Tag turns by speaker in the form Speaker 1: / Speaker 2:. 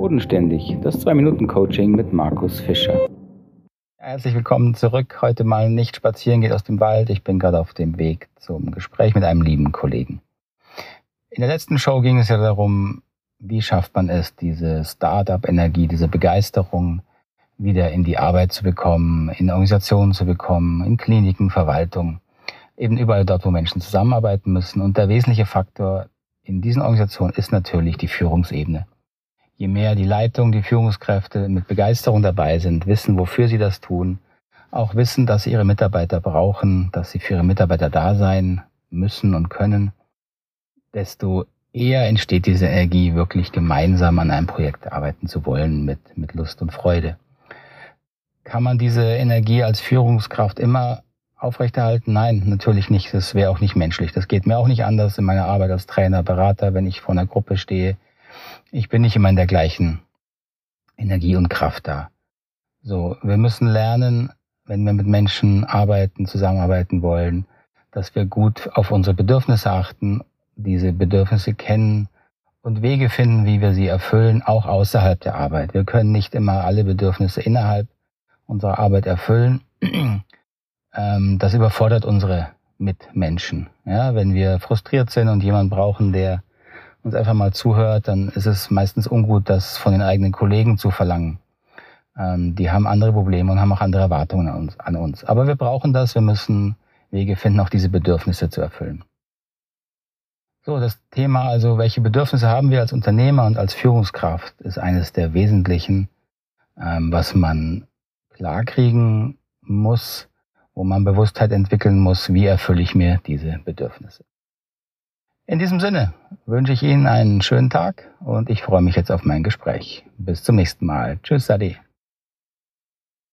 Speaker 1: Bodenständig, das 2-Minuten-Coaching mit Markus Fischer.
Speaker 2: Herzlich willkommen zurück. Heute mal nicht spazieren geht aus dem Wald. Ich bin gerade auf dem Weg zum Gespräch mit einem lieben Kollegen. In der letzten Show ging es ja darum, wie schafft man es, diese Start-up-Energie, diese Begeisterung wieder in die Arbeit zu bekommen, in Organisationen zu bekommen, in Kliniken, Verwaltung, eben überall dort, wo Menschen zusammenarbeiten müssen. Und der wesentliche Faktor in diesen Organisationen ist natürlich die Führungsebene je mehr die Leitung, die Führungskräfte mit Begeisterung dabei sind, wissen, wofür sie das tun, auch wissen, dass sie ihre Mitarbeiter brauchen, dass sie für ihre Mitarbeiter da sein müssen und können, desto eher entsteht diese Energie, wirklich gemeinsam an einem Projekt arbeiten zu wollen mit, mit Lust und Freude. Kann man diese Energie als Führungskraft immer aufrechterhalten? Nein, natürlich nicht. Das wäre auch nicht menschlich. Das geht mir auch nicht anders in meiner Arbeit als Trainer, Berater, wenn ich vor einer Gruppe stehe ich bin nicht immer in der gleichen Energie und Kraft da. So, wir müssen lernen, wenn wir mit Menschen arbeiten, zusammenarbeiten wollen, dass wir gut auf unsere Bedürfnisse achten, diese Bedürfnisse kennen und Wege finden, wie wir sie erfüllen, auch außerhalb der Arbeit. Wir können nicht immer alle Bedürfnisse innerhalb unserer Arbeit erfüllen. Ähm, das überfordert unsere Mitmenschen. Ja, wenn wir frustriert sind und jemanden brauchen, der uns einfach mal zuhört, dann ist es meistens ungut, das von den eigenen Kollegen zu verlangen. Ähm, die haben andere Probleme und haben auch andere Erwartungen an uns, an uns. Aber wir brauchen das, wir müssen Wege finden, auch diese Bedürfnisse zu erfüllen. So, das Thema also, welche Bedürfnisse haben wir als Unternehmer und als Führungskraft, ist eines der wesentlichen, ähm, was man klarkriegen muss, wo man Bewusstheit entwickeln muss, wie erfülle ich mir diese Bedürfnisse. In diesem Sinne wünsche ich Ihnen einen schönen Tag und ich freue mich jetzt auf mein Gespräch. Bis zum nächsten Mal. Tschüss, Ade.